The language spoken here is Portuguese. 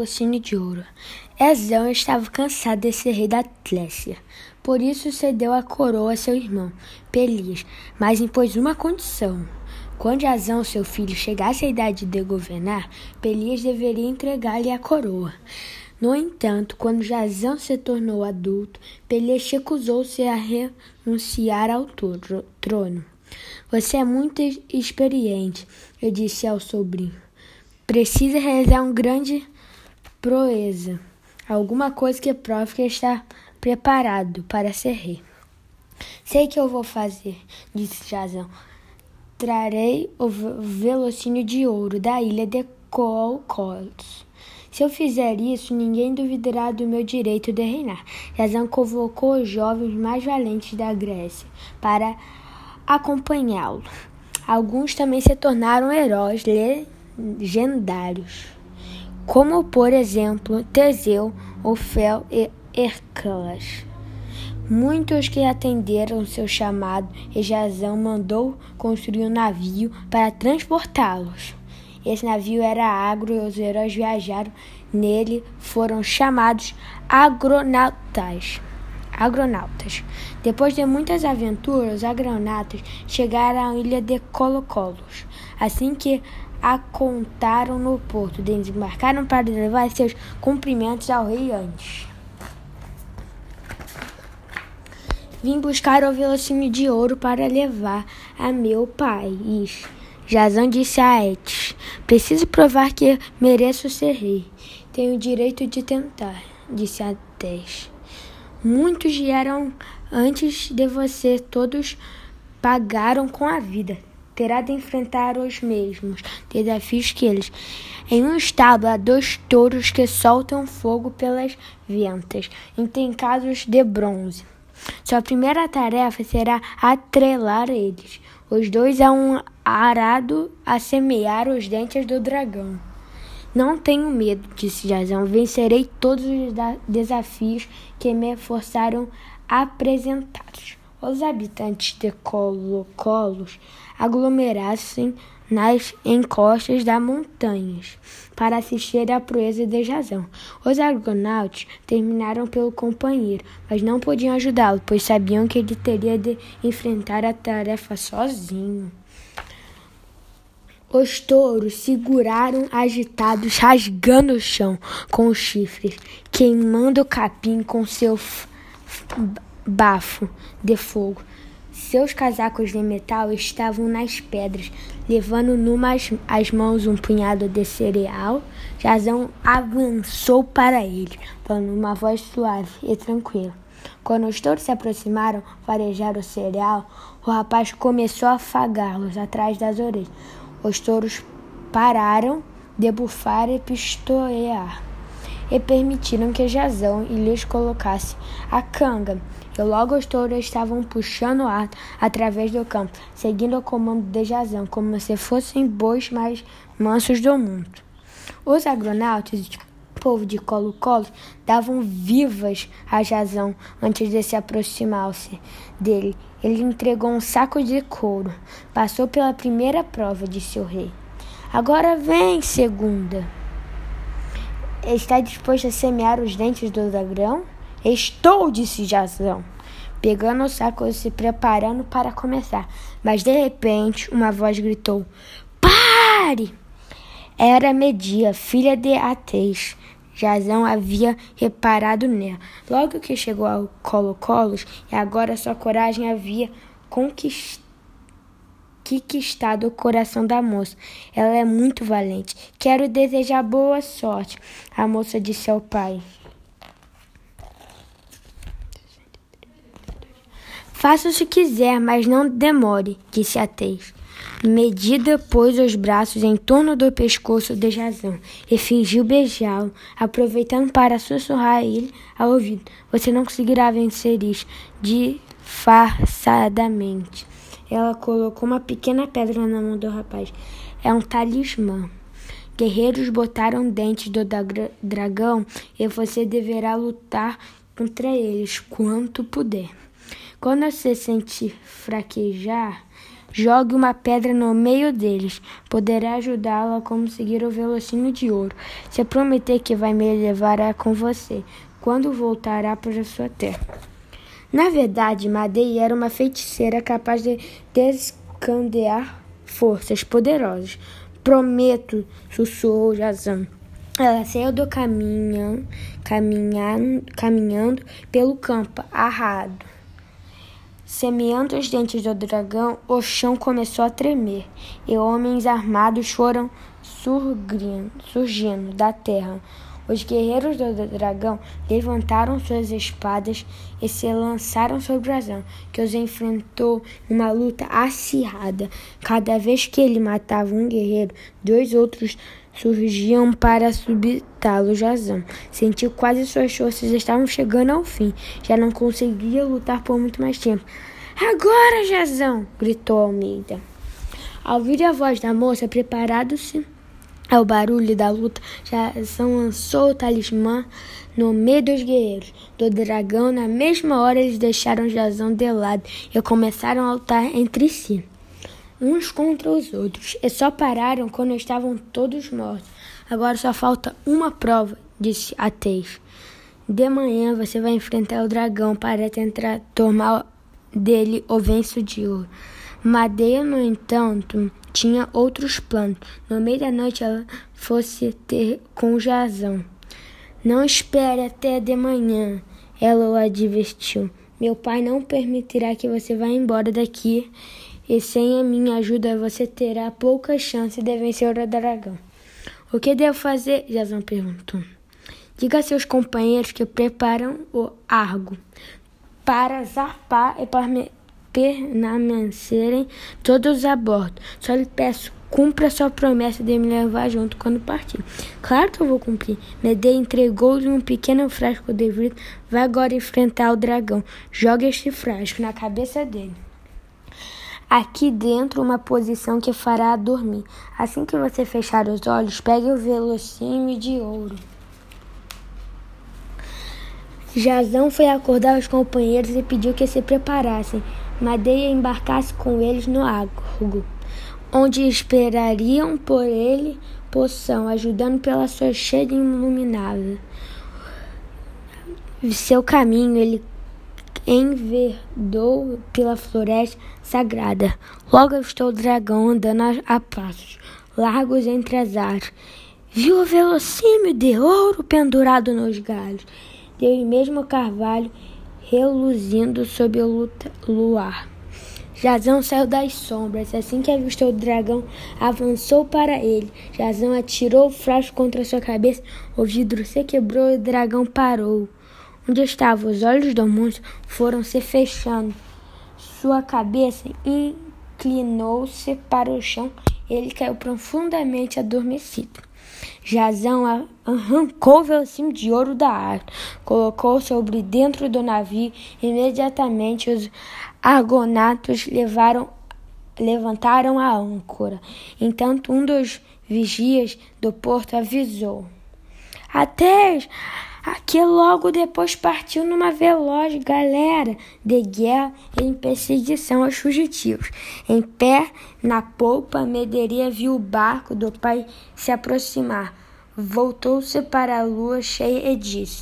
Velocínio de Ouro. Ezão estava cansado de ser rei da Atlécia. Por isso cedeu a coroa a seu irmão, Pelias, mas impôs uma condição. Quando Azão, seu filho, chegasse à idade de governar, Pelias deveria entregar-lhe a coroa. No entanto, quando Jazão se tornou adulto, Pelias recusou-se a renunciar ao trono. Você é muito experiente, eu disse ao sobrinho. Precisa realizar um grande proeza, alguma coisa que prove que está preparado para ser rei. Sei que eu vou fazer, disse Jazão. Trarei o velocínio de ouro da ilha de Colcolos. Se eu fizer isso, ninguém duvidará do meu direito de reinar. Jazão convocou os jovens mais valentes da Grécia para acompanhá-lo. Alguns também se tornaram heróis legendários, como por exemplo Teseu, Ofel e Hércules. Muitos que atenderam seu chamado e Jazão mandou construir um navio para transportá-los. Esse navio era agro e os heróis viajaram nele foram chamados agronautas. Agronautas. Depois de muitas aventuras, os agronautas chegaram à ilha de Colocolos. Assim que a contaram no porto. Desembarcaram para levar seus cumprimentos ao rei antes. Vim buscar o velocínio de ouro para levar a meu país. Jazão disse a Etes: Preciso provar que mereço ser rei. Tenho o direito de tentar, disse Atés. Muitos vieram antes de você, todos pagaram com a vida terá de enfrentar os mesmos desafios que eles. Em um estábulo há dois touros que soltam fogo pelas ventas, casos de bronze. Sua primeira tarefa será atrelar eles, os dois a um arado a semear os dentes do dragão. Não tenho medo, disse Jazão. Vencerei todos os desafios que me forçaram apresentados os habitantes de Colo-Colos aglomerassem nas encostas das montanhas para assistir à proeza de Jazão. Os argonautas terminaram pelo companheiro, mas não podiam ajudá-lo, pois sabiam que ele teria de enfrentar a tarefa sozinho. Os touros seguraram agitados, rasgando o chão com os chifres, queimando o capim com seu bafo de fogo. Seus casacos de metal estavam nas pedras, levando numas as mãos um punhado de cereal. Jazão avançou para ele, falando uma voz suave e tranquila. Quando os touros se aproximaram, farejaram o cereal, o rapaz começou a afagá-los atrás das orelhas. Os touros pararam de bufar e pistolear e permitiram que Jazão lhes colocasse a canga. E logo os touros estavam puxando o ar através do campo, seguindo o comando de Jazão, como se fossem bois mais mansos do mundo. Os agronautas povo de Colo-Colo davam vivas a Jazão antes de se aproximar-se dele. Ele entregou um saco de couro. Passou pela primeira prova, disse o rei. Agora vem, segunda. Está disposto a semear os dentes do dragão? Estou, disse Jazão, pegando o saco e se preparando para começar. Mas de repente, uma voz gritou: Pare! Era Media, filha de Ateis. Jazão havia reparado nela. Logo que chegou ao Colo-Colos, e agora sua coragem havia conquistado conquistado o coração da moça. Ela é muito valente. Quero desejar boa sorte, a moça disse ao pai. Faça se quiser, mas não demore, disse a Tez. Medida pôs os braços em torno do pescoço de Jazão e fingiu beijá-lo, aproveitando para sussurrar a ele ao ouvido. Você não conseguirá vencer isso disfarçadamente. Ela colocou uma pequena pedra na mão do rapaz. É um talismã. Guerreiros botaram dentes do dragão e você deverá lutar contra eles quanto puder. Quando você sentir fraquejar, Jogue uma pedra no meio deles. Poderá ajudá-la a conseguir o velocínio de ouro. Se prometer que vai me levar com você quando voltará para sua terra. Na verdade, Madei era uma feiticeira capaz de descandear forças poderosas. Prometo, sussurrou Jazão. Ela saiu do caminho, caminhando, caminhando pelo campo, arrado. Semeando os dentes do dragão, o chão começou a tremer, e homens armados foram surgindo da terra. Os guerreiros do dragão levantaram suas espadas e se lançaram sobre dragão, que os enfrentou numa luta acirrada. Cada vez que ele matava um guerreiro, dois outros surgiam para subitá-lo. Jazão sentiu quase suas forças estavam chegando ao fim. Já não conseguia lutar por muito mais tempo. Agora, Jazão! gritou Almeida. Ao ouvir a voz da moça, preparado-se ao barulho da luta, Jazão lançou o talismã no meio dos guerreiros do dragão. Na mesma hora, eles deixaram Jazão de lado e começaram a lutar entre si, uns contra os outros, e só pararam quando estavam todos mortos. Agora só falta uma prova, disse Ateis. De manhã você vai enfrentar o dragão para tentar tomar dele o venço de ouro. Madeira, no entanto, tinha outros planos. No meio da noite ela fosse ter com Jazão. Não espere até de manhã, ela o advertiu. Meu pai não permitirá que você vá embora daqui e sem a minha ajuda você terá pouca chance de vencer o dragão. O que devo fazer? Jazão perguntou. Diga a seus companheiros que preparam o argo para zarpar e permanecerem todos a bordo. Só lhe peço, cumpra sua promessa de me levar junto quando partir. Claro que eu vou cumprir. Medei entregou-lhe um pequeno frasco de vidro. Vai agora enfrentar o dragão. Jogue este frasco na cabeça dele. Aqui dentro, uma posição que fará dormir. Assim que você fechar os olhos, pegue o velocímetro de ouro. Jazão foi acordar os companheiros e pediu que se preparassem. Madeia embarcasse com eles no Argo, onde esperariam por ele poção, ajudando pela sua cheia iluminada. Seu caminho ele enverdou pela floresta sagrada. Logo estou o dragão andando a passos largos entre as árvores. Viu o velocímetro de ouro pendurado nos galhos. Deu mesmo carvalho reluzindo sob o luar. Jazão saiu das sombras. Assim que avistou o dragão, avançou para ele. Jazão atirou o frasco contra sua cabeça. O vidro se quebrou e o dragão parou. Onde estavam os olhos do monstro foram se fechando. Sua cabeça inclinou-se para o chão. Ele caiu profundamente adormecido. Jazão arrancou o velocímetro de ouro da árvore, colocou sobre dentro do navio. Imediatamente os argonatos levaram, levantaram a âncora. Entanto, um dos vigias do porto avisou: Até que logo depois partiu numa veloz galera de guerra em perseguição aos fugitivos. Em pé na polpa, Mederia viu o barco do pai se aproximar. Voltou-se para a lua cheia e disse: